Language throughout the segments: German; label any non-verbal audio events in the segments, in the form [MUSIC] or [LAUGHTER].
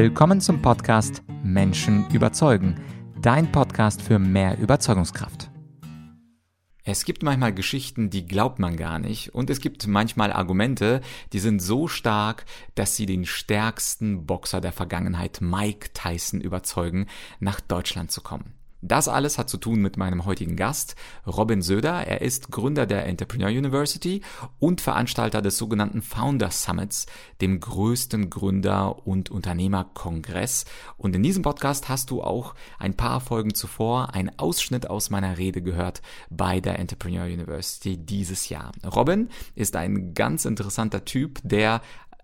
Willkommen zum Podcast Menschen überzeugen, dein Podcast für mehr Überzeugungskraft. Es gibt manchmal Geschichten, die glaubt man gar nicht, und es gibt manchmal Argumente, die sind so stark, dass sie den stärksten Boxer der Vergangenheit, Mike Tyson, überzeugen, nach Deutschland zu kommen. Das alles hat zu tun mit meinem heutigen Gast, Robin Söder. Er ist Gründer der Entrepreneur University und Veranstalter des sogenannten Founder Summits, dem größten Gründer- und Unternehmerkongress. Und in diesem Podcast hast du auch ein paar Folgen zuvor einen Ausschnitt aus meiner Rede gehört bei der Entrepreneur University dieses Jahr. Robin ist ein ganz interessanter Typ, der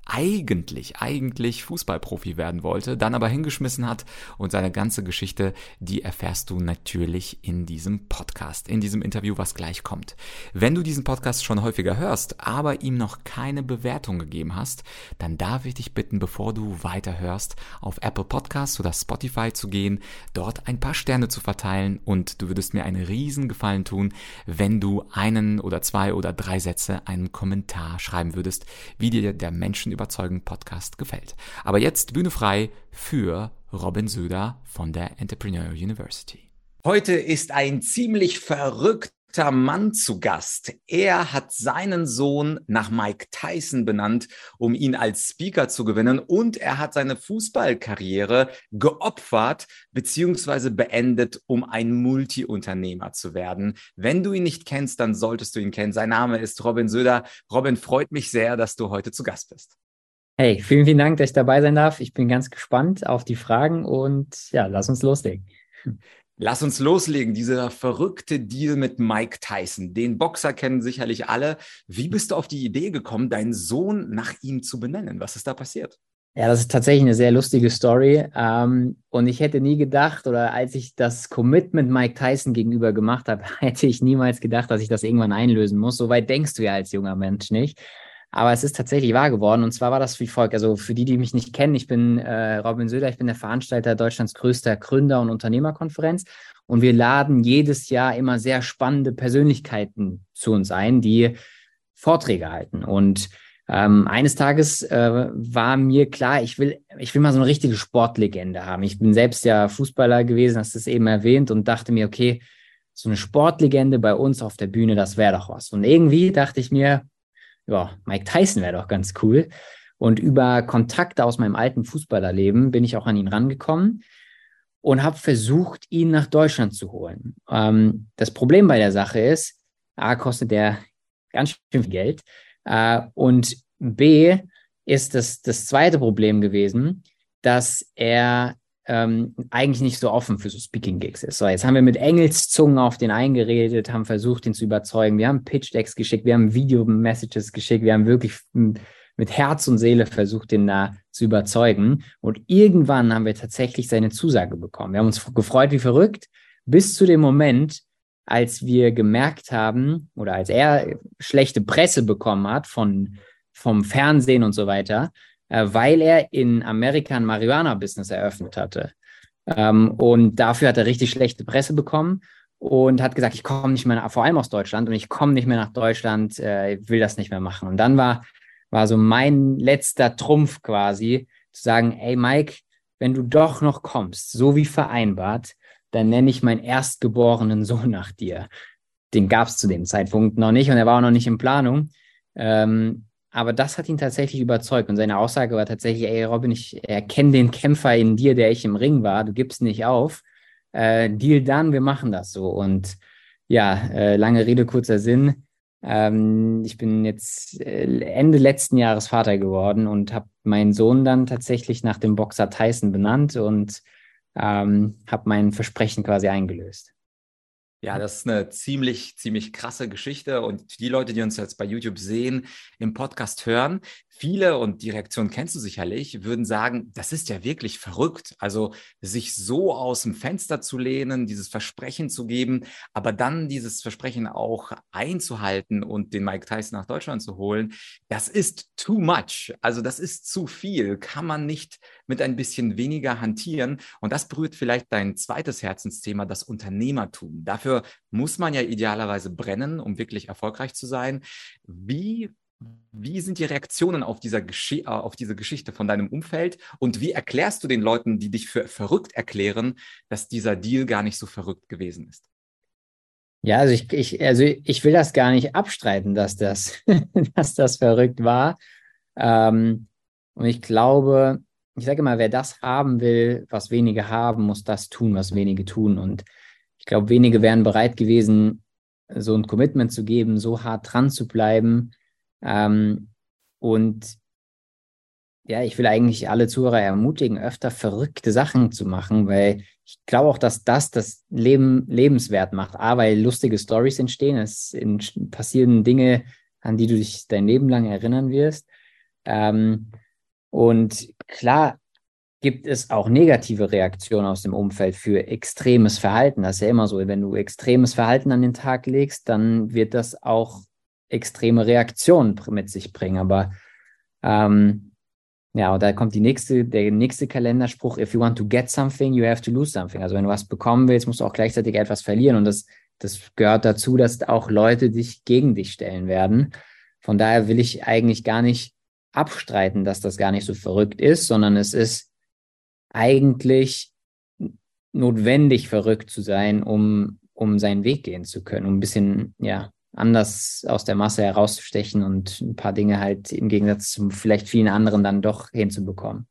eigentlich, eigentlich Fußballprofi werden wollte, dann aber hingeschmissen hat und seine ganze Geschichte, die erfährst du natürlich in diesem Podcast, in diesem Interview, was gleich kommt. Wenn du diesen Podcast schon häufiger hörst, aber ihm noch keine Bewertung gegeben hast, dann darf ich dich bitten, bevor du weiterhörst, auf Apple Podcasts oder Spotify zu gehen, dort ein paar Sterne zu verteilen und du würdest mir einen riesen Gefallen tun, wenn du einen oder zwei oder drei Sätze einen Kommentar schreiben würdest, wie dir der Menschen überzeugen Podcast gefällt. Aber jetzt Bühne frei für Robin Söder von der Entrepreneur University. Heute ist ein ziemlich verrückter Mann zu Gast. Er hat seinen Sohn nach Mike Tyson benannt, um ihn als Speaker zu gewinnen und er hat seine Fußballkarriere geopfert bzw. beendet, um ein Multiunternehmer zu werden. Wenn du ihn nicht kennst, dann solltest du ihn kennen. Sein Name ist Robin Söder. Robin, freut mich sehr, dass du heute zu Gast bist. Hey, vielen, vielen Dank, dass ich dabei sein darf. Ich bin ganz gespannt auf die Fragen und ja, lass uns loslegen. Lass uns loslegen. Dieser verrückte Deal mit Mike Tyson. Den Boxer kennen sicherlich alle. Wie bist du auf die Idee gekommen, deinen Sohn nach ihm zu benennen? Was ist da passiert? Ja, das ist tatsächlich eine sehr lustige Story. Ähm, und ich hätte nie gedacht, oder als ich das Commitment Mike Tyson gegenüber gemacht habe, [LAUGHS] hätte ich niemals gedacht, dass ich das irgendwann einlösen muss. So weit denkst du ja als junger Mensch nicht. Aber es ist tatsächlich wahr geworden. Und zwar war das wie folgt. Also für die, die mich nicht kennen, ich bin äh, Robin Söder, ich bin der Veranstalter Deutschlands größter Gründer- und Unternehmerkonferenz. Und wir laden jedes Jahr immer sehr spannende Persönlichkeiten zu uns ein, die Vorträge halten. Und ähm, eines Tages äh, war mir klar, ich will, ich will mal so eine richtige Sportlegende haben. Ich bin selbst ja Fußballer gewesen, hast es eben erwähnt, und dachte mir, okay, so eine Sportlegende bei uns auf der Bühne, das wäre doch was. Und irgendwie dachte ich mir, ja, Mike Tyson wäre doch ganz cool. Und über Kontakte aus meinem alten Fußballerleben bin ich auch an ihn rangekommen und habe versucht, ihn nach Deutschland zu holen. Ähm, das Problem bei der Sache ist, A, kostet der ganz schön viel Geld äh, und B, ist das, das zweite Problem gewesen, dass er ähm, eigentlich nicht so offen für so Speaking-Gigs ist. So, jetzt haben wir mit Engelszungen auf den eingeredet, haben versucht, ihn zu überzeugen. Wir haben Pitch-Decks geschickt, wir haben Video-Messages geschickt, wir haben wirklich mit Herz und Seele versucht, den da zu überzeugen. Und irgendwann haben wir tatsächlich seine Zusage bekommen. Wir haben uns gefreut wie verrückt, bis zu dem Moment, als wir gemerkt haben oder als er schlechte Presse bekommen hat von, vom Fernsehen und so weiter, äh, weil er in Amerika ein Marihuana-Business eröffnet hatte. Ähm, und dafür hat er richtig schlechte Presse bekommen und hat gesagt, ich komme nicht mehr, nach, vor allem aus Deutschland, und ich komme nicht mehr nach Deutschland, äh, will das nicht mehr machen. Und dann war, war so mein letzter Trumpf quasi, zu sagen, ey Mike, wenn du doch noch kommst, so wie vereinbart, dann nenne ich meinen erstgeborenen Sohn nach dir. Den gab es zu dem Zeitpunkt noch nicht und er war auch noch nicht in Planung. Ähm, aber das hat ihn tatsächlich überzeugt. Und seine Aussage war tatsächlich, ey Robin, ich erkenne den Kämpfer in dir, der ich im Ring war. Du gibst nicht auf. Äh, Deal dann, wir machen das so. Und ja, äh, lange Rede, kurzer Sinn. Ähm, ich bin jetzt äh, Ende letzten Jahres Vater geworden und habe meinen Sohn dann tatsächlich nach dem Boxer Tyson benannt und ähm, habe mein Versprechen quasi eingelöst. Ja, das ist eine ziemlich, ziemlich krasse Geschichte. Und die Leute, die uns jetzt bei YouTube sehen, im Podcast hören, viele, und die Reaktion kennst du sicherlich, würden sagen, das ist ja wirklich verrückt. Also sich so aus dem Fenster zu lehnen, dieses Versprechen zu geben, aber dann dieses Versprechen auch einzuhalten und den Mike Tyson nach Deutschland zu holen, das ist too much. Also das ist zu viel. Kann man nicht mit ein bisschen weniger hantieren. Und das berührt vielleicht dein zweites Herzensthema, das Unternehmertum. Dafür muss man ja idealerweise brennen, um wirklich erfolgreich zu sein. Wie wie sind die Reaktionen auf, äh, auf diese Geschichte von deinem Umfeld und wie erklärst du den Leuten, die dich für verrückt erklären, dass dieser Deal gar nicht so verrückt gewesen ist? Ja, also ich, ich, also ich will das gar nicht abstreiten, dass das, [LAUGHS] dass das verrückt war. Ähm, und ich glaube, ich sage immer, wer das haben will, was wenige haben, muss das tun, was wenige tun. Und ich glaube, wenige wären bereit gewesen, so ein Commitment zu geben, so hart dran zu bleiben. Ähm, und ja, ich will eigentlich alle Zuhörer ermutigen, öfter verrückte Sachen zu machen, weil ich glaube auch, dass das das Leben lebenswert macht. A, weil lustige Stories entstehen, es passieren Dinge, an die du dich dein Leben lang erinnern wirst. Ähm, und klar gibt es auch negative Reaktionen aus dem Umfeld für extremes Verhalten. Das ist ja immer so, wenn du extremes Verhalten an den Tag legst, dann wird das auch extreme Reaktionen mit sich bringen. Aber ähm, ja, und da kommt die nächste, der nächste Kalenderspruch, if you want to get something, you have to lose something. Also wenn du was bekommen willst, musst du auch gleichzeitig etwas verlieren. Und das, das gehört dazu, dass auch Leute dich gegen dich stellen werden. Von daher will ich eigentlich gar nicht abstreiten, dass das gar nicht so verrückt ist, sondern es ist eigentlich notwendig, verrückt zu sein, um, um seinen Weg gehen zu können, um ein bisschen, ja, anders aus der Masse herauszustechen und ein paar Dinge halt im Gegensatz zu vielleicht vielen anderen dann doch hinzubekommen.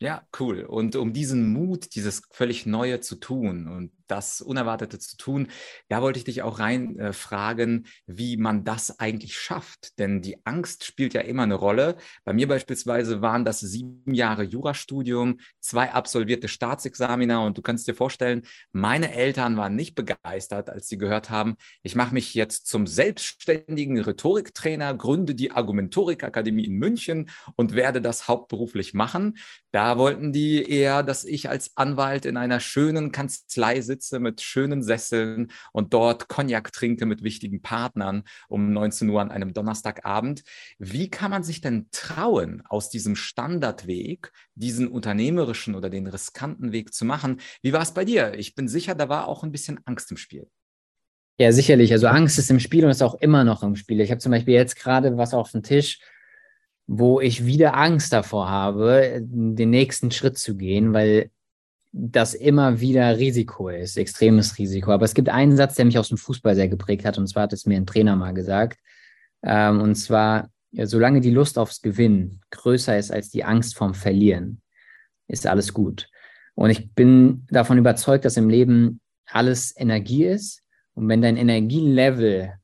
Ja, cool. Und um diesen Mut, dieses völlig Neue zu tun und das Unerwartete zu tun, da wollte ich dich auch rein äh, fragen, wie man das eigentlich schafft. Denn die Angst spielt ja immer eine Rolle. Bei mir beispielsweise waren das sieben Jahre Jurastudium, zwei absolvierte Staatsexamina und du kannst dir vorstellen, meine Eltern waren nicht begeistert, als sie gehört haben, ich mache mich jetzt zum selbstständigen Rhetoriktrainer, gründe die Argumentorikakademie in München und werde das hauptberuflich machen. Da wollten die eher, dass ich als Anwalt in einer schönen Kanzlei sitze mit schönen Sesseln und dort Cognac trinke mit wichtigen Partnern um 19 Uhr an einem Donnerstagabend. Wie kann man sich denn trauen, aus diesem Standardweg diesen unternehmerischen oder den riskanten Weg zu machen? Wie war es bei dir? Ich bin sicher, da war auch ein bisschen Angst im Spiel. Ja, sicherlich. Also Angst ist im Spiel und ist auch immer noch im Spiel. Ich habe zum Beispiel jetzt gerade was auf dem Tisch, wo ich wieder Angst davor habe, den nächsten Schritt zu gehen, weil das immer wieder Risiko ist, extremes Risiko. Aber es gibt einen Satz, der mich aus dem Fußball sehr geprägt hat, und zwar hat es mir ein Trainer mal gesagt. Ähm, und zwar, solange die Lust aufs Gewinnen größer ist als die Angst vorm Verlieren, ist alles gut. Und ich bin davon überzeugt, dass im Leben alles Energie ist. Und wenn dein Energielevel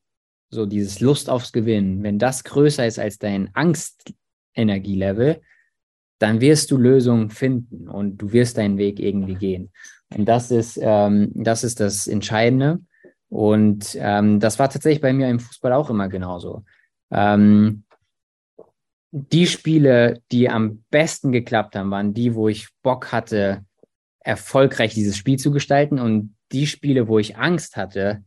so dieses Lust aufs Gewinnen, wenn das größer ist als dein Angstenergielevel, dann wirst du Lösungen finden und du wirst deinen Weg irgendwie gehen. Und das ist, ähm, das, ist das Entscheidende. Und ähm, das war tatsächlich bei mir im Fußball auch immer genauso. Ähm, die Spiele, die am besten geklappt haben, waren die, wo ich Bock hatte, erfolgreich dieses Spiel zu gestalten. Und die Spiele, wo ich Angst hatte,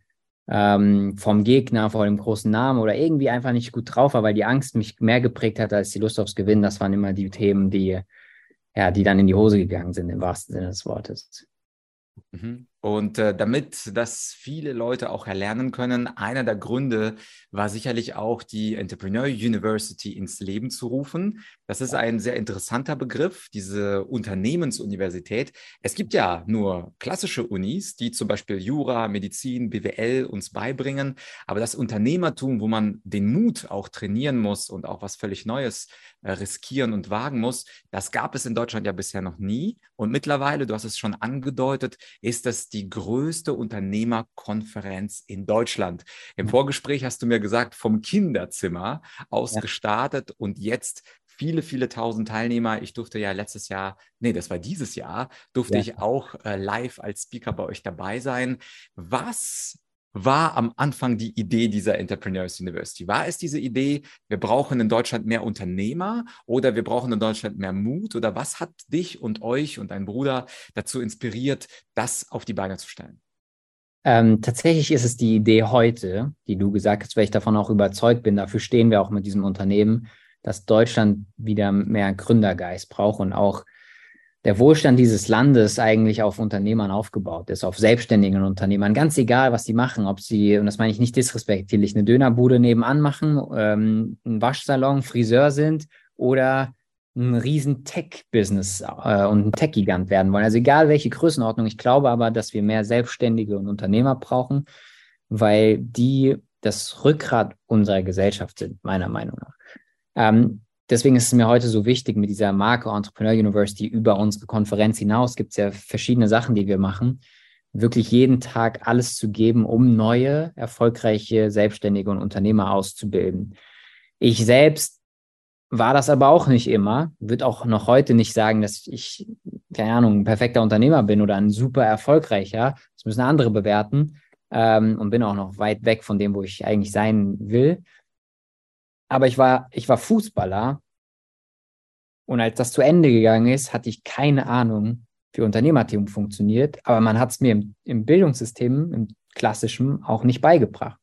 ähm, vom Gegner, vor dem großen Namen oder irgendwie einfach nicht gut drauf war, weil die Angst mich mehr geprägt hat als die Lust aufs Gewinnen. Das waren immer die Themen, die, ja, die dann in die Hose gegangen sind, im wahrsten Sinne des Wortes. Mhm. Und äh, damit das viele Leute auch erlernen können, einer der Gründe war sicherlich auch die Entrepreneur University ins Leben zu rufen. Das ist ein sehr interessanter Begriff, diese Unternehmensuniversität. Es gibt ja nur klassische Unis, die zum Beispiel Jura, Medizin, BWL uns beibringen, aber das Unternehmertum, wo man den Mut auch trainieren muss und auch was völlig Neues äh, riskieren und wagen muss, das gab es in Deutschland ja bisher noch nie. Und mittlerweile, du hast es schon angedeutet, ist das die größte Unternehmerkonferenz in Deutschland. Im Vorgespräch hast du mir gesagt, vom Kinderzimmer aus ja. gestartet und jetzt viele, viele tausend Teilnehmer. Ich durfte ja letztes Jahr, nee, das war dieses Jahr, durfte ja. ich auch äh, live als Speaker bei euch dabei sein. Was war am Anfang die Idee dieser Entrepreneurs University? War es diese Idee, wir brauchen in Deutschland mehr Unternehmer oder wir brauchen in Deutschland mehr Mut? Oder was hat dich und euch und dein Bruder dazu inspiriert, das auf die Beine zu stellen? Ähm, tatsächlich ist es die Idee heute, die du gesagt hast, weil ich davon auch überzeugt bin. Dafür stehen wir auch mit diesem Unternehmen, dass Deutschland wieder mehr Gründergeist braucht und auch der Wohlstand dieses Landes eigentlich auf Unternehmern aufgebaut ist, auf selbstständigen Unternehmern. Ganz egal, was sie machen, ob sie, und das meine ich nicht disrespektierlich, eine Dönerbude nebenan machen, ähm, ein Waschsalon, Friseur sind oder ein riesen Tech-Business äh, und ein Tech-Gigant werden wollen. Also egal welche Größenordnung. Ich glaube aber, dass wir mehr Selbstständige und Unternehmer brauchen, weil die das Rückgrat unserer Gesellschaft sind, meiner Meinung nach. Ähm, deswegen ist es mir heute so wichtig, mit dieser Marke Entrepreneur University über unsere Konferenz hinaus gibt es ja verschiedene Sachen, die wir machen, wirklich jeden Tag alles zu geben, um neue, erfolgreiche Selbstständige und Unternehmer auszubilden. Ich selbst war das aber auch nicht immer, würde auch noch heute nicht sagen, dass ich, keine Ahnung, ein perfekter Unternehmer bin oder ein super erfolgreicher. Das müssen andere bewerten ähm, und bin auch noch weit weg von dem, wo ich eigentlich sein will. Aber ich war, ich war Fußballer und als das zu Ende gegangen ist, hatte ich keine Ahnung, wie Unternehmertum funktioniert. Aber man hat es mir im, im Bildungssystem, im klassischen, auch nicht beigebracht.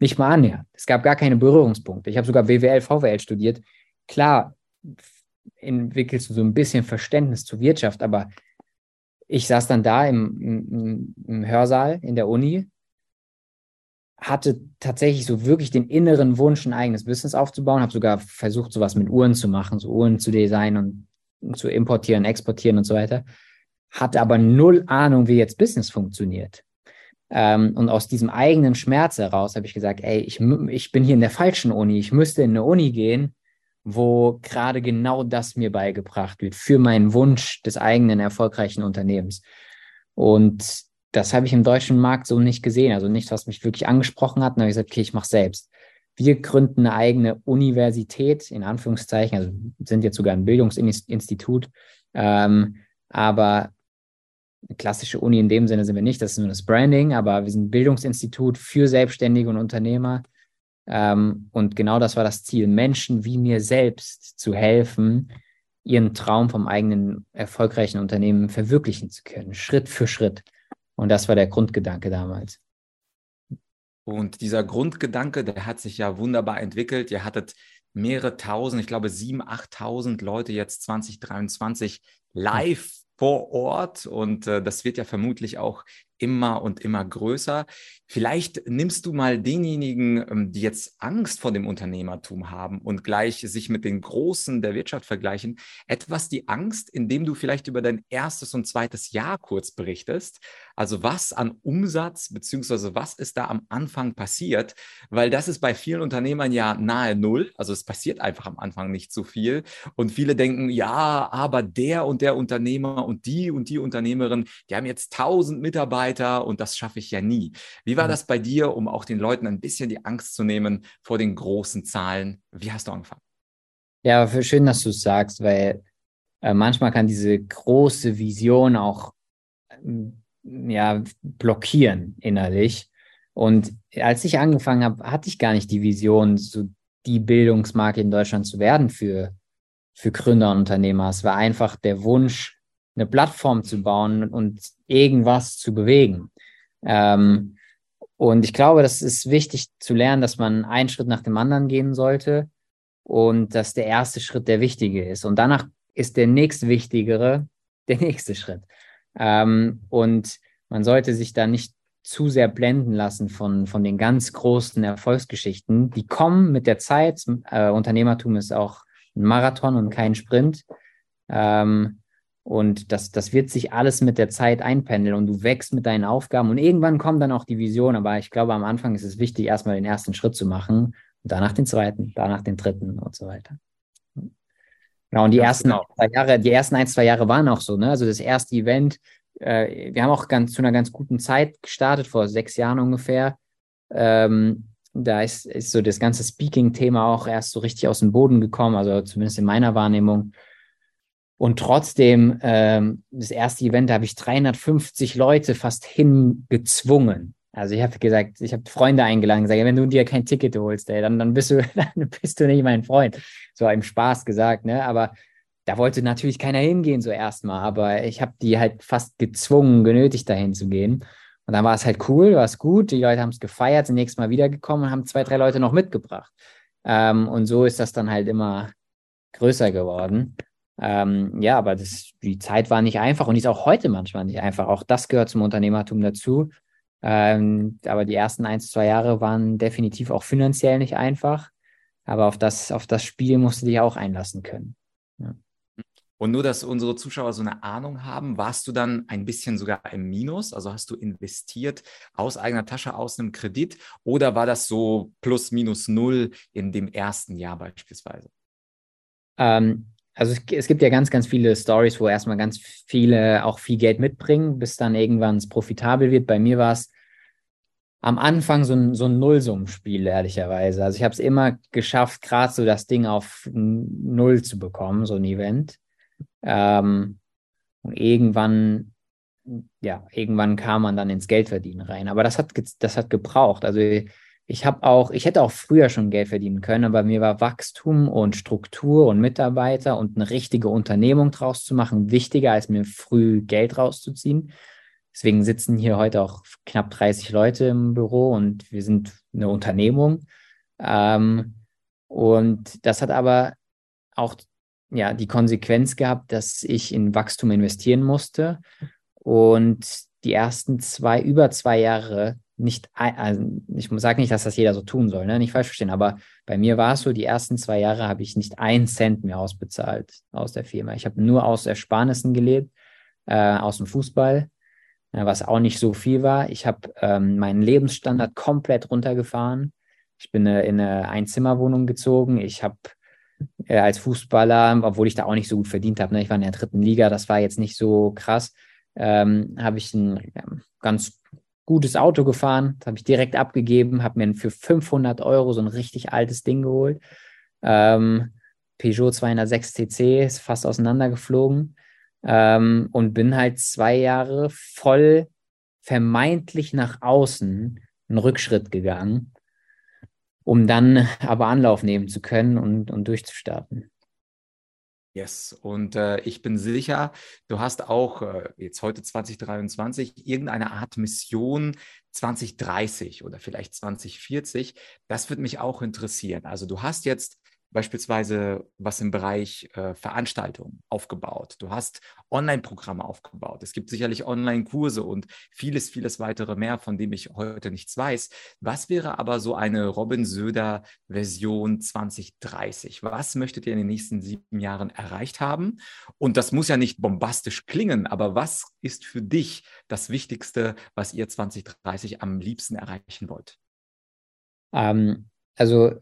Nicht mal annähernd. Es gab gar keine Berührungspunkte. Ich habe sogar BWL, VWL studiert. Klar entwickelst du so ein bisschen Verständnis zur Wirtschaft, aber ich saß dann da im, im, im Hörsaal in der Uni hatte tatsächlich so wirklich den inneren Wunsch, ein eigenes Business aufzubauen, habe sogar versucht, sowas mit Uhren zu machen, so Uhren zu designen und zu importieren, exportieren und so weiter. Hatte aber null Ahnung, wie jetzt Business funktioniert. Ähm, und aus diesem eigenen Schmerz heraus habe ich gesagt, ey, ich, ich bin hier in der falschen Uni. Ich müsste in eine Uni gehen, wo gerade genau das mir beigebracht wird für meinen Wunsch des eigenen erfolgreichen Unternehmens. Und das habe ich im deutschen Markt so nicht gesehen. Also nichts, was mich wirklich angesprochen hat. dann habe ich gesagt, okay, ich mache selbst. Wir gründen eine eigene Universität, in Anführungszeichen, also sind jetzt sogar ein Bildungsinstitut. Ähm, aber eine klassische Uni in dem Sinne sind wir nicht, das ist nur das Branding, aber wir sind ein Bildungsinstitut für Selbstständige und Unternehmer. Ähm, und genau das war das Ziel, Menschen wie mir selbst zu helfen, ihren Traum vom eigenen erfolgreichen Unternehmen verwirklichen zu können, Schritt für Schritt. Und das war der Grundgedanke damals. Und dieser Grundgedanke, der hat sich ja wunderbar entwickelt. Ihr hattet mehrere tausend, ich glaube sieben, achttausend Leute jetzt 2023 live vor Ort und äh, das wird ja vermutlich auch immer und immer größer. Vielleicht nimmst du mal denjenigen, ähm, die jetzt Angst vor dem Unternehmertum haben und gleich sich mit den Großen der Wirtschaft vergleichen, etwas die Angst, indem du vielleicht über dein erstes und zweites Jahr kurz berichtest. Also was an Umsatz beziehungsweise was ist da am Anfang passiert, weil das ist bei vielen Unternehmern ja nahe Null. Also es passiert einfach am Anfang nicht so viel und viele denken, ja, aber der und der Unternehmer und die und die Unternehmerin, die haben jetzt tausend Mitarbeiter Mitarbeiter und das schaffe ich ja nie. Wie war mhm. das bei dir, um auch den Leuten ein bisschen die Angst zu nehmen vor den großen Zahlen? Wie hast du angefangen? Ja, schön, dass du es sagst, weil äh, manchmal kann diese große Vision auch ähm, ja, blockieren innerlich. Und als ich angefangen habe, hatte ich gar nicht die Vision, so die Bildungsmarke in Deutschland zu werden für, für Gründer und Unternehmer. Es war einfach der Wunsch, eine Plattform zu bauen und irgendwas zu bewegen. Ähm, und ich glaube, das ist wichtig zu lernen, dass man einen Schritt nach dem anderen gehen sollte und dass der erste Schritt der wichtige ist. Und danach ist der nächst wichtigere [LAUGHS] der nächste Schritt. Ähm, und man sollte sich da nicht zu sehr blenden lassen von, von den ganz großen Erfolgsgeschichten. Die kommen mit der Zeit. Äh, Unternehmertum ist auch ein Marathon und kein Sprint. Ähm, und das, das wird sich alles mit der Zeit einpendeln und du wächst mit deinen Aufgaben und irgendwann kommt dann auch die Vision. Aber ich glaube, am Anfang ist es wichtig, erstmal den ersten Schritt zu machen und danach den zweiten, danach den dritten und so weiter. Genau, und die Ganz ersten genau. zwei Jahre, die ersten ein, zwei Jahre waren auch so, ne? Also das erste Event, äh, wir haben auch ganz zu einer ganz guten Zeit gestartet, vor sechs Jahren ungefähr. Ähm, da ist, ist so das ganze Speaking-Thema auch erst so richtig aus dem Boden gekommen, also zumindest in meiner Wahrnehmung. Und trotzdem, ähm, das erste Event, da habe ich 350 Leute fast hingezwungen. Also ich habe gesagt, ich habe Freunde eingeladen, gesagt, wenn du dir kein Ticket holst, ey, dann, dann, bist du, [LAUGHS] dann bist du nicht mein Freund. So im Spaß gesagt, ne? Aber da wollte natürlich keiner hingehen, so erstmal. Aber ich habe die halt fast gezwungen, genötigt, dahin zu gehen. Und dann war es halt cool, war es gut, die Leute haben es gefeiert, sind nächstes Mal wiedergekommen und haben zwei, drei Leute noch mitgebracht. Ähm, und so ist das dann halt immer größer geworden. Ähm, ja, aber das, die Zeit war nicht einfach und die ist auch heute manchmal nicht einfach. Auch das gehört zum Unternehmertum dazu. Ähm, aber die ersten ein, zwei Jahre waren definitiv auch finanziell nicht einfach. Aber auf das, auf das Spiel musst du dich auch einlassen können. Ja. Und nur, dass unsere Zuschauer so eine Ahnung haben, warst du dann ein bisschen sogar im Minus? Also hast du investiert aus eigener Tasche, aus einem Kredit? Oder war das so plus minus null in dem ersten Jahr beispielsweise? Ähm, also es, es, gibt ja ganz, ganz viele Stories, wo erstmal ganz viele auch viel Geld mitbringen, bis dann irgendwann es profitabel wird. Bei mir war es am Anfang so ein, so ein Nullsummenspiel, ehrlicherweise. Also ich habe es immer geschafft, gerade so das Ding auf Null zu bekommen, so ein Event. Ähm, und irgendwann, ja, irgendwann kam man dann ins Geldverdienen rein. Aber das hat, das hat gebraucht. Also ich habe auch, ich hätte auch früher schon Geld verdienen können, aber mir war Wachstum und Struktur und Mitarbeiter und eine richtige Unternehmung draus zu machen wichtiger, als mir früh Geld rauszuziehen. Deswegen sitzen hier heute auch knapp 30 Leute im Büro und wir sind eine Unternehmung. Ähm, und das hat aber auch ja, die Konsequenz gehabt, dass ich in Wachstum investieren musste und die ersten zwei, über zwei Jahre nicht, also ich sage nicht, dass das jeder so tun soll, ne? nicht falsch verstehen, aber bei mir war es so, die ersten zwei Jahre habe ich nicht einen Cent mehr ausbezahlt aus der Firma. Ich habe nur aus Ersparnissen gelebt, äh, aus dem Fußball, äh, was auch nicht so viel war. Ich habe ähm, meinen Lebensstandard komplett runtergefahren. Ich bin äh, in eine Einzimmerwohnung gezogen. Ich habe äh, als Fußballer, obwohl ich da auch nicht so gut verdient habe. Ne? Ich war in der dritten Liga, das war jetzt nicht so krass. Ähm, habe ich ein ja, ganz gutes Auto gefahren, das habe ich direkt abgegeben, habe mir für 500 Euro so ein richtig altes Ding geholt. Ähm, Peugeot 206 CC ist fast auseinandergeflogen ähm, und bin halt zwei Jahre voll vermeintlich nach außen einen Rückschritt gegangen um dann aber Anlauf nehmen zu können und, und durchzustarten. Yes, und äh, ich bin sicher, du hast auch äh, jetzt heute 2023 irgendeine Art Mission 2030 oder vielleicht 2040. Das würde mich auch interessieren. Also du hast jetzt beispielsweise was im Bereich äh, Veranstaltungen aufgebaut. Du hast Online-Programme aufgebaut. Es gibt sicherlich Online-Kurse und vieles, vieles weitere mehr, von dem ich heute nichts weiß. Was wäre aber so eine Robin Söder Version 2030? Was möchtet ihr in den nächsten sieben Jahren erreicht haben? Und das muss ja nicht bombastisch klingen, aber was ist für dich das Wichtigste, was ihr 2030 am liebsten erreichen wollt? Ähm, also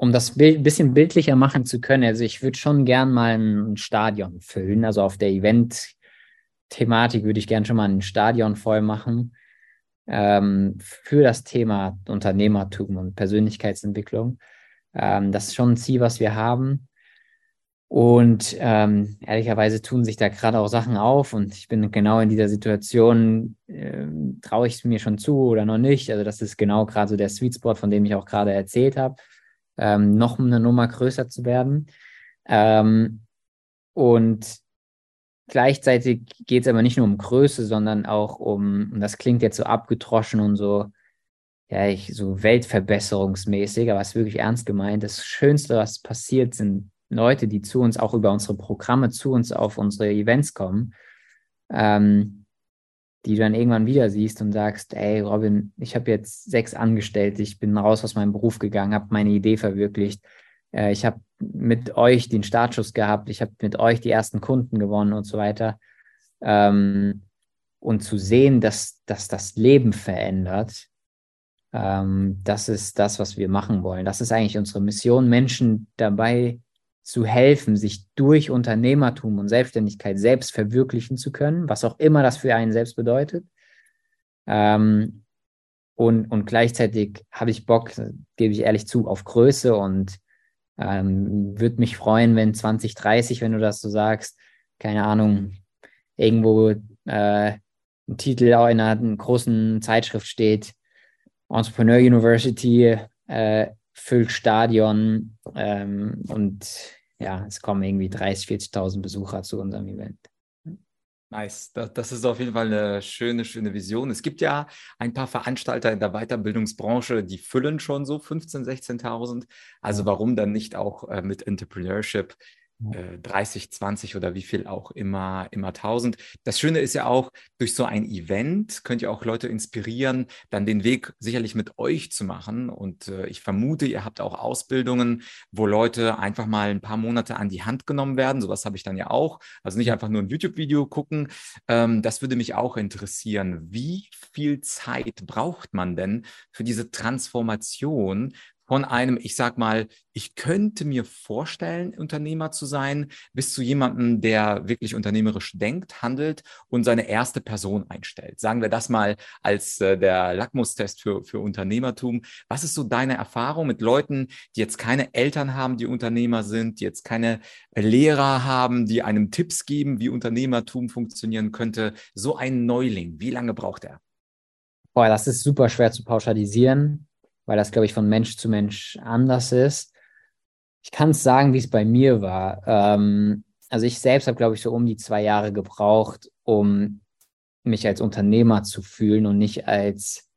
um das Bild, bisschen bildlicher machen zu können, also ich würde schon gern mal ein Stadion füllen. Also auf der Event-Thematik würde ich gern schon mal ein Stadion voll machen ähm, für das Thema Unternehmertum und Persönlichkeitsentwicklung. Ähm, das ist schon ein Ziel, was wir haben. Und ähm, ehrlicherweise tun sich da gerade auch Sachen auf und ich bin genau in dieser Situation, äh, traue ich es mir schon zu oder noch nicht. Also das ist genau gerade so der Sweet Spot, von dem ich auch gerade erzählt habe ähm, noch eine Nummer größer zu werden. Ähm, und gleichzeitig geht es aber nicht nur um Größe, sondern auch um, und das klingt jetzt so abgetroschen und so, ja, ich, so weltverbesserungsmäßig, aber es ist wirklich ernst gemeint. Das Schönste, was passiert, sind Leute, die zu uns auch über unsere Programme zu uns auf unsere Events kommen. Ähm, die du dann irgendwann wieder siehst und sagst, ey Robin, ich habe jetzt sechs Angestellte, ich bin raus aus meinem Beruf gegangen, habe meine Idee verwirklicht, äh, ich habe mit euch den Startschuss gehabt, ich habe mit euch die ersten Kunden gewonnen und so weiter. Ähm, und zu sehen, dass, dass das Leben verändert, ähm, das ist das, was wir machen wollen. Das ist eigentlich unsere Mission, Menschen dabei zu helfen, sich durch Unternehmertum und Selbstständigkeit selbst verwirklichen zu können, was auch immer das für einen selbst bedeutet. Ähm, und, und gleichzeitig habe ich Bock, gebe ich ehrlich zu, auf Größe und ähm, würde mich freuen, wenn 2030, wenn du das so sagst, keine Ahnung, irgendwo äh, ein Titel auch in einer großen Zeitschrift steht, Entrepreneur University, äh, füllt Stadion ähm, und ja, es kommen irgendwie 30.000, 40.000 Besucher zu unserem Event. Nice, das, ist auf jeden Fall eine schöne, schöne Vision. Es gibt ja ein paar Veranstalter in der Weiterbildungsbranche, die füllen schon so 15.000, 16.000. Also warum dann nicht auch äh, mit Entrepreneurship 30, 20 oder wie viel auch immer, immer 1000. Das Schöne ist ja auch, durch so ein Event könnt ihr auch Leute inspirieren, dann den Weg sicherlich mit euch zu machen. Und äh, ich vermute, ihr habt auch Ausbildungen, wo Leute einfach mal ein paar Monate an die Hand genommen werden. Sowas habe ich dann ja auch. Also nicht einfach nur ein YouTube-Video gucken. Ähm, das würde mich auch interessieren. Wie viel Zeit braucht man denn für diese Transformation von einem, ich sag mal, ich könnte mir vorstellen, Unternehmer zu sein, bis zu jemandem, der wirklich unternehmerisch denkt, handelt und seine erste Person einstellt. Sagen wir das mal als äh, der Lackmustest für, für Unternehmertum. Was ist so deine Erfahrung mit Leuten, die jetzt keine Eltern haben, die Unternehmer sind, die jetzt keine Lehrer haben, die einem Tipps geben, wie Unternehmertum funktionieren könnte? So ein Neuling, wie lange braucht er? Boah, das ist super schwer zu pauschalisieren weil das, glaube ich, von Mensch zu Mensch anders ist. Ich kann es sagen, wie es bei mir war. Ähm, also ich selbst habe, glaube ich, so um die zwei Jahre gebraucht, um mich als Unternehmer zu fühlen und nicht als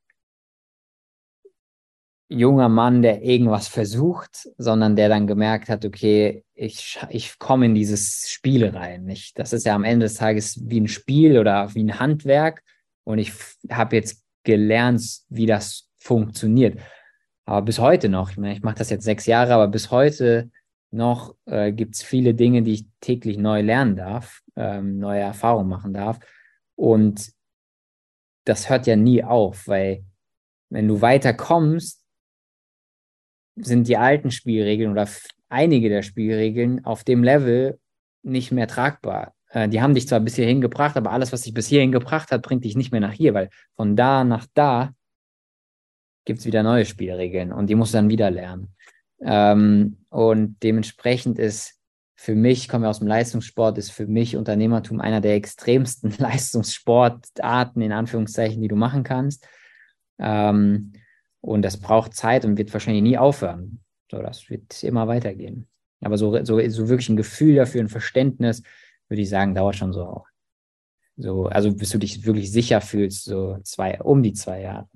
junger Mann, der irgendwas versucht, sondern der dann gemerkt hat, okay, ich, ich komme in dieses Spiel rein. Ich, das ist ja am Ende des Tages wie ein Spiel oder wie ein Handwerk und ich habe jetzt gelernt, wie das funktioniert. Aber bis heute noch, ich ich mache das jetzt sechs Jahre, aber bis heute noch äh, gibt es viele Dinge, die ich täglich neu lernen darf, ähm, neue Erfahrungen machen darf. Und das hört ja nie auf, weil wenn du weiter kommst, sind die alten Spielregeln oder einige der Spielregeln auf dem Level nicht mehr tragbar. Äh, die haben dich zwar bis hierhin gebracht, aber alles, was dich bis hierhin gebracht hat, bringt dich nicht mehr nach hier, weil von da nach da gibt es wieder neue Spielregeln und die muss dann wieder lernen. Ähm, und dementsprechend ist für mich, ich komme aus dem Leistungssport, ist für mich Unternehmertum einer der extremsten [LAUGHS] Leistungssportarten, in Anführungszeichen, die du machen kannst. Ähm, und das braucht Zeit und wird wahrscheinlich nie aufhören. So, das wird immer weitergehen. Aber so, so, so wirklich ein Gefühl dafür, ein Verständnis, würde ich sagen, dauert schon so, so, also bis du dich wirklich sicher fühlst, so zwei, um die zwei Jahre.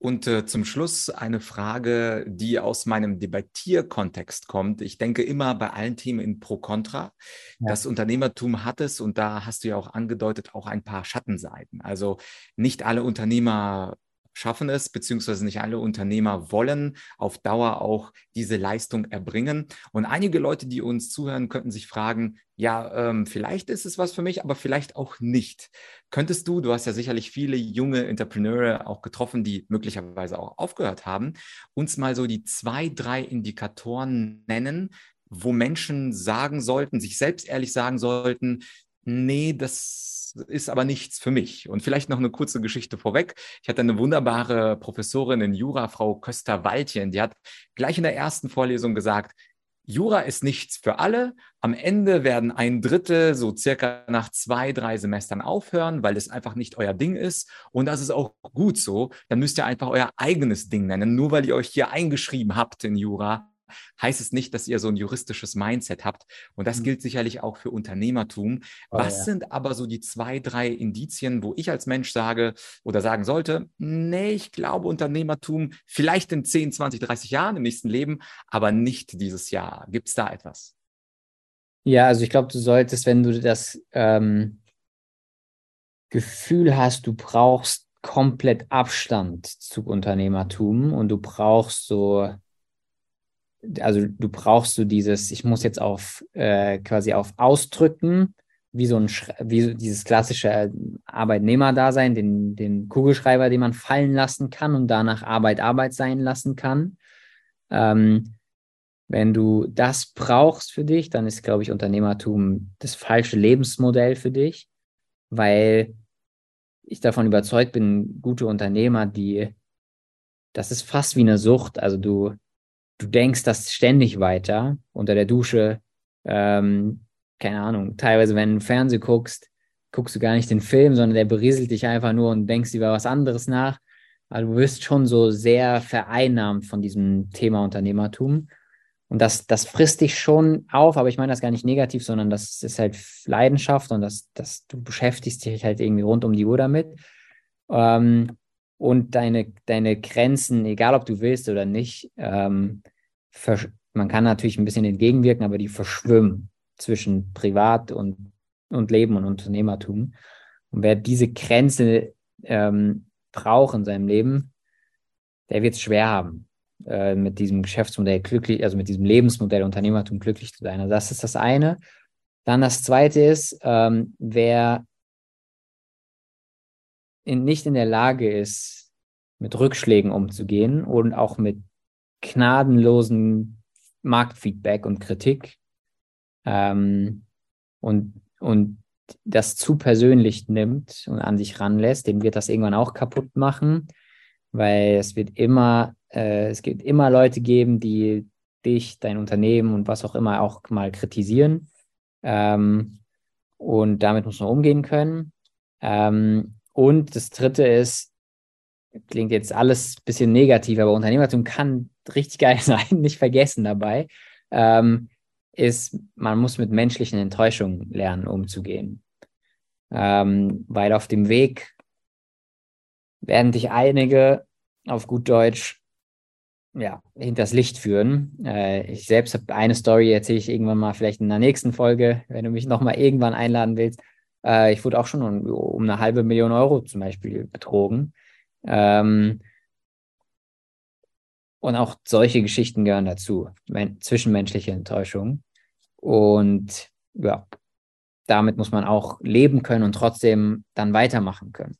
Und äh, zum Schluss eine Frage, die aus meinem Debattierkontext kommt. Ich denke immer bei allen Themen in Pro-Contra. Ja. Das Unternehmertum hat es, und da hast du ja auch angedeutet, auch ein paar Schattenseiten. Also nicht alle Unternehmer schaffen es, beziehungsweise nicht alle Unternehmer wollen auf Dauer auch diese Leistung erbringen. Und einige Leute, die uns zuhören, könnten sich fragen, ja, ähm, vielleicht ist es was für mich, aber vielleicht auch nicht. Könntest du, du hast ja sicherlich viele junge Entrepreneure auch getroffen, die möglicherweise auch aufgehört haben, uns mal so die zwei, drei Indikatoren nennen, wo Menschen sagen sollten, sich selbst ehrlich sagen sollten, nee, das ist aber nichts für mich. Und vielleicht noch eine kurze Geschichte vorweg. Ich hatte eine wunderbare Professorin in Jura, Frau Köster-Waldchen, die hat gleich in der ersten Vorlesung gesagt, Jura ist nichts für alle. Am Ende werden ein Drittel so circa nach zwei, drei Semestern aufhören, weil es einfach nicht euer Ding ist. Und das ist auch gut so. Dann müsst ihr einfach euer eigenes Ding nennen. Nur weil ihr euch hier eingeschrieben habt in Jura, heißt es nicht, dass ihr so ein juristisches Mindset habt. Und das mhm. gilt sicherlich auch für Unternehmertum. Oh, Was ja. sind aber so die zwei, drei Indizien, wo ich als Mensch sage oder sagen sollte, nee, ich glaube Unternehmertum vielleicht in 10, 20, 30 Jahren im nächsten Leben, aber nicht dieses Jahr. Gibt es da etwas? Ja, also ich glaube, du solltest, wenn du das ähm, Gefühl hast, du brauchst komplett Abstand zu Unternehmertum und du brauchst so also du brauchst so dieses, ich muss jetzt auf äh, quasi auf Ausdrücken, wie so ein wie so dieses klassische Arbeitnehmerdasein, den, den Kugelschreiber, den man fallen lassen kann und danach Arbeit Arbeit sein lassen kann. Ähm, wenn du das brauchst für dich, dann ist, glaube ich, Unternehmertum das falsche Lebensmodell für dich, weil ich davon überzeugt bin, gute Unternehmer, die, das ist fast wie eine Sucht. Also du, du denkst das ständig weiter unter der Dusche. Ähm, keine Ahnung, teilweise, wenn du Fernsehen guckst, guckst du gar nicht den Film, sondern der berieselt dich einfach nur und denkst über was anderes nach. Also du wirst schon so sehr vereinnahmt von diesem Thema Unternehmertum. Und das, das frisst dich schon auf, aber ich meine das gar nicht negativ, sondern das ist halt Leidenschaft und das, das, du beschäftigst dich halt irgendwie rund um die Uhr damit. Ähm, und deine, deine Grenzen, egal ob du willst oder nicht, ähm, man kann natürlich ein bisschen entgegenwirken, aber die verschwimmen zwischen Privat und, und Leben und Unternehmertum. Und wer diese Grenze ähm, braucht in seinem Leben, der wird es schwer haben, äh, mit diesem Geschäftsmodell glücklich, also mit diesem Lebensmodell Unternehmertum glücklich zu sein. Also das ist das eine. Dann das zweite ist, ähm, wer in, nicht in der Lage ist, mit Rückschlägen umzugehen und auch mit gnadenlosen Marktfeedback und Kritik ähm, und, und das zu persönlich nimmt und an sich ranlässt, dem wird das irgendwann auch kaputt machen, weil es wird immer, äh, es gibt immer Leute geben, die dich, dein Unternehmen und was auch immer auch mal kritisieren. Ähm, und damit muss man umgehen können. Ähm, und das dritte ist, klingt jetzt alles ein bisschen negativ, aber Unternehmertum kann richtig geil [LAUGHS] sein, nicht vergessen dabei, ähm, ist, man muss mit menschlichen Enttäuschungen lernen, umzugehen. Ähm, weil auf dem Weg werden dich einige auf gut Deutsch ja, hinters Licht führen. Äh, ich selbst habe eine Story, erzähle ich irgendwann mal, vielleicht in der nächsten Folge, wenn du mich nochmal irgendwann einladen willst. Äh, ich wurde auch schon um, um, eine halbe Million Euro zum Beispiel betrogen. Ähm, und auch solche Geschichten gehören dazu, zwischenmenschliche Enttäuschung. Und ja, damit muss man auch leben können und trotzdem dann weitermachen können.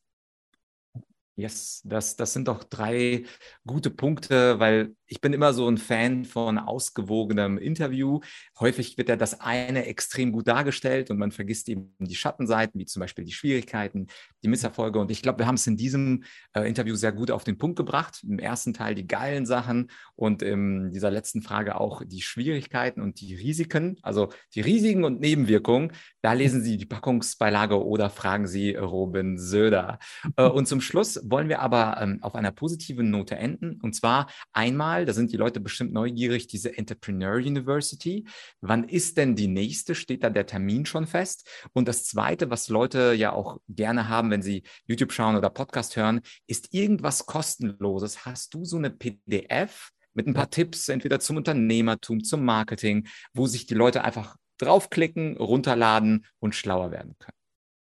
Yes, das, das sind doch drei gute Punkte, weil ich bin immer so ein Fan von ausgewogenem Interview. Häufig wird ja das eine extrem gut dargestellt und man vergisst eben die Schattenseiten, wie zum Beispiel die Schwierigkeiten, die Misserfolge. Und ich glaube, wir haben es in diesem äh, Interview sehr gut auf den Punkt gebracht. Im ersten Teil die geilen Sachen und in dieser letzten Frage auch die Schwierigkeiten und die Risiken, also die Risiken und Nebenwirkungen. Da lesen Sie die Packungsbeilage oder fragen Sie Robin Söder. Äh, und zum Schluss wollen wir aber ähm, auf einer positiven Note enden. Und zwar einmal Mal, da sind die Leute bestimmt neugierig, diese Entrepreneur University. Wann ist denn die nächste? Steht da der Termin schon fest? Und das Zweite, was Leute ja auch gerne haben, wenn sie YouTube schauen oder Podcast hören, ist irgendwas kostenloses. Hast du so eine PDF mit ein paar Tipps, entweder zum Unternehmertum, zum Marketing, wo sich die Leute einfach draufklicken, runterladen und schlauer werden können?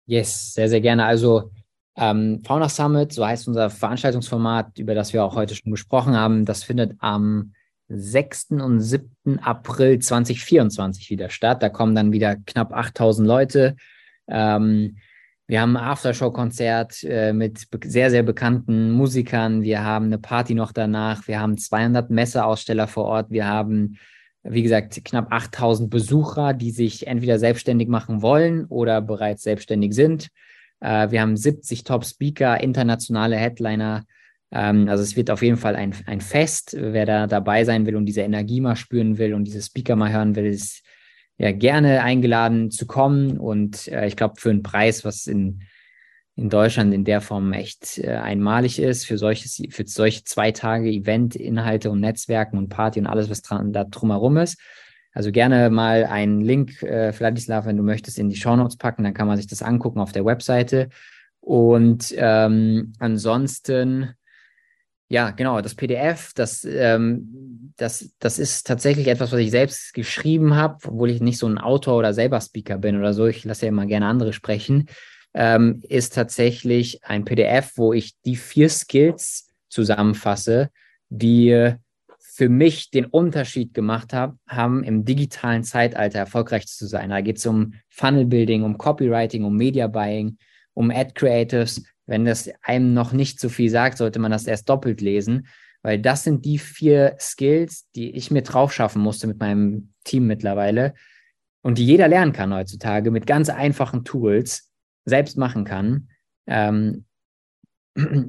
Yes, sehr, sehr gerne. Also ähm, Fauna Summit, so heißt unser Veranstaltungsformat, über das wir auch heute schon gesprochen haben, das findet am 6. und 7. April 2024 wieder statt. Da kommen dann wieder knapp 8000 Leute. Ähm, wir haben ein Aftershow-Konzert äh, mit sehr, sehr bekannten Musikern. Wir haben eine Party noch danach. Wir haben 200 Messeaussteller vor Ort. Wir haben, wie gesagt, knapp 8000 Besucher, die sich entweder selbstständig machen wollen oder bereits selbstständig sind. Äh, wir haben 70 Top-Speaker, internationale Headliner. Ähm, also es wird auf jeden Fall ein, ein Fest. Wer da dabei sein will und diese Energie mal spüren will und diese Speaker mal hören will, ist ja gerne eingeladen zu kommen. Und äh, ich glaube, für einen Preis, was in, in Deutschland in der Form echt äh, einmalig ist, für, solches, für solche zwei Tage Event, Inhalte und Netzwerken und Party und alles, was dran, da drumherum ist, also gerne mal einen Link, äh, Vladislav, wenn du möchtest, in die Shownotes packen, dann kann man sich das angucken auf der Webseite. Und ähm, ansonsten, ja, genau, das PDF, das, ähm, das, das ist tatsächlich etwas, was ich selbst geschrieben habe, obwohl ich nicht so ein Autor oder selber Speaker bin oder so. Ich lasse ja immer gerne andere sprechen. Ähm, ist tatsächlich ein PDF, wo ich die vier Skills zusammenfasse, die für mich den Unterschied gemacht hab, haben, im digitalen Zeitalter erfolgreich zu sein. Da geht es um Funnel Building, um Copywriting, um Media Buying, um Ad Creatives. Wenn das einem noch nicht so viel sagt, sollte man das erst doppelt lesen, weil das sind die vier Skills, die ich mir drauf schaffen musste mit meinem Team mittlerweile und die jeder lernen kann heutzutage mit ganz einfachen Tools selbst machen kann. Ähm,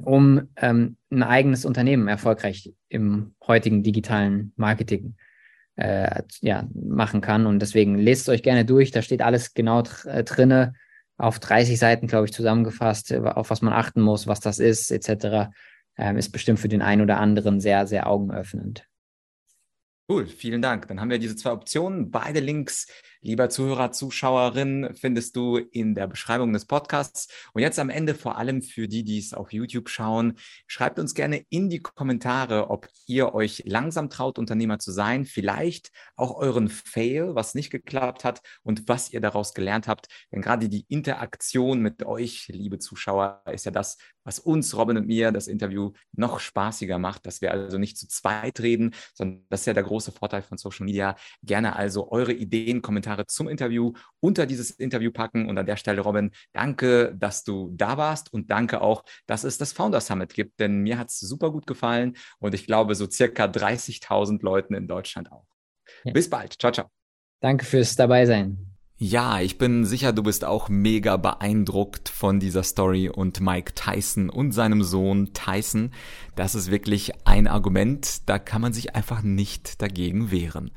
um ähm, ein eigenes Unternehmen erfolgreich im heutigen digitalen Marketing äh, ja, machen kann. Und deswegen lest es euch gerne durch. Da steht alles genau äh, drinne, auf 30 Seiten, glaube ich, zusammengefasst, auf was man achten muss, was das ist, etc. Ähm, ist bestimmt für den einen oder anderen sehr, sehr augenöffnend. Cool, vielen Dank. Dann haben wir diese zwei Optionen. Beide Links, lieber Zuhörer, Zuschauerin, findest du in der Beschreibung des Podcasts. Und jetzt am Ende vor allem für die, die es auf YouTube schauen, schreibt uns gerne in die Kommentare, ob ihr euch langsam traut, Unternehmer zu sein, vielleicht auch euren Fail, was nicht geklappt hat und was ihr daraus gelernt habt. Denn gerade die Interaktion mit euch, liebe Zuschauer, ist ja das, was uns, Robin und mir, das Interview noch spaßiger macht, dass wir also nicht zu zweit reden, sondern das ist ja der große Vorteil von Social Media. Gerne also eure Ideen, Kommentare zum Interview unter dieses Interview packen. Und an der Stelle, Robin, danke, dass du da warst und danke auch, dass es das Founder Summit gibt, denn mir hat es super gut gefallen und ich glaube so circa 30.000 Leuten in Deutschland auch. Ja. Bis bald. Ciao, ciao. Danke fürs Dabeisein. Ja, ich bin sicher, du bist auch mega beeindruckt von dieser Story und Mike Tyson und seinem Sohn Tyson. Das ist wirklich ein Argument, da kann man sich einfach nicht dagegen wehren.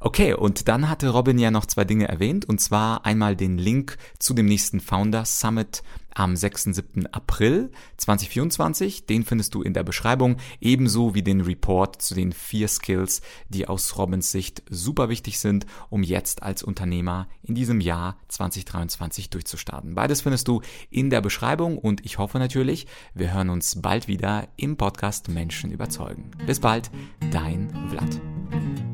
Okay, und dann hatte Robin ja noch zwei Dinge erwähnt, und zwar einmal den Link zu dem nächsten Founder Summit am 6. 7. April 2024. Den findest du in der Beschreibung, ebenso wie den Report zu den vier Skills, die aus Robins Sicht super wichtig sind, um jetzt als Unternehmer in diesem Jahr 2023 durchzustarten. Beides findest du in der Beschreibung und ich hoffe natürlich, wir hören uns bald wieder im Podcast Menschen überzeugen. Bis bald, dein Vlad.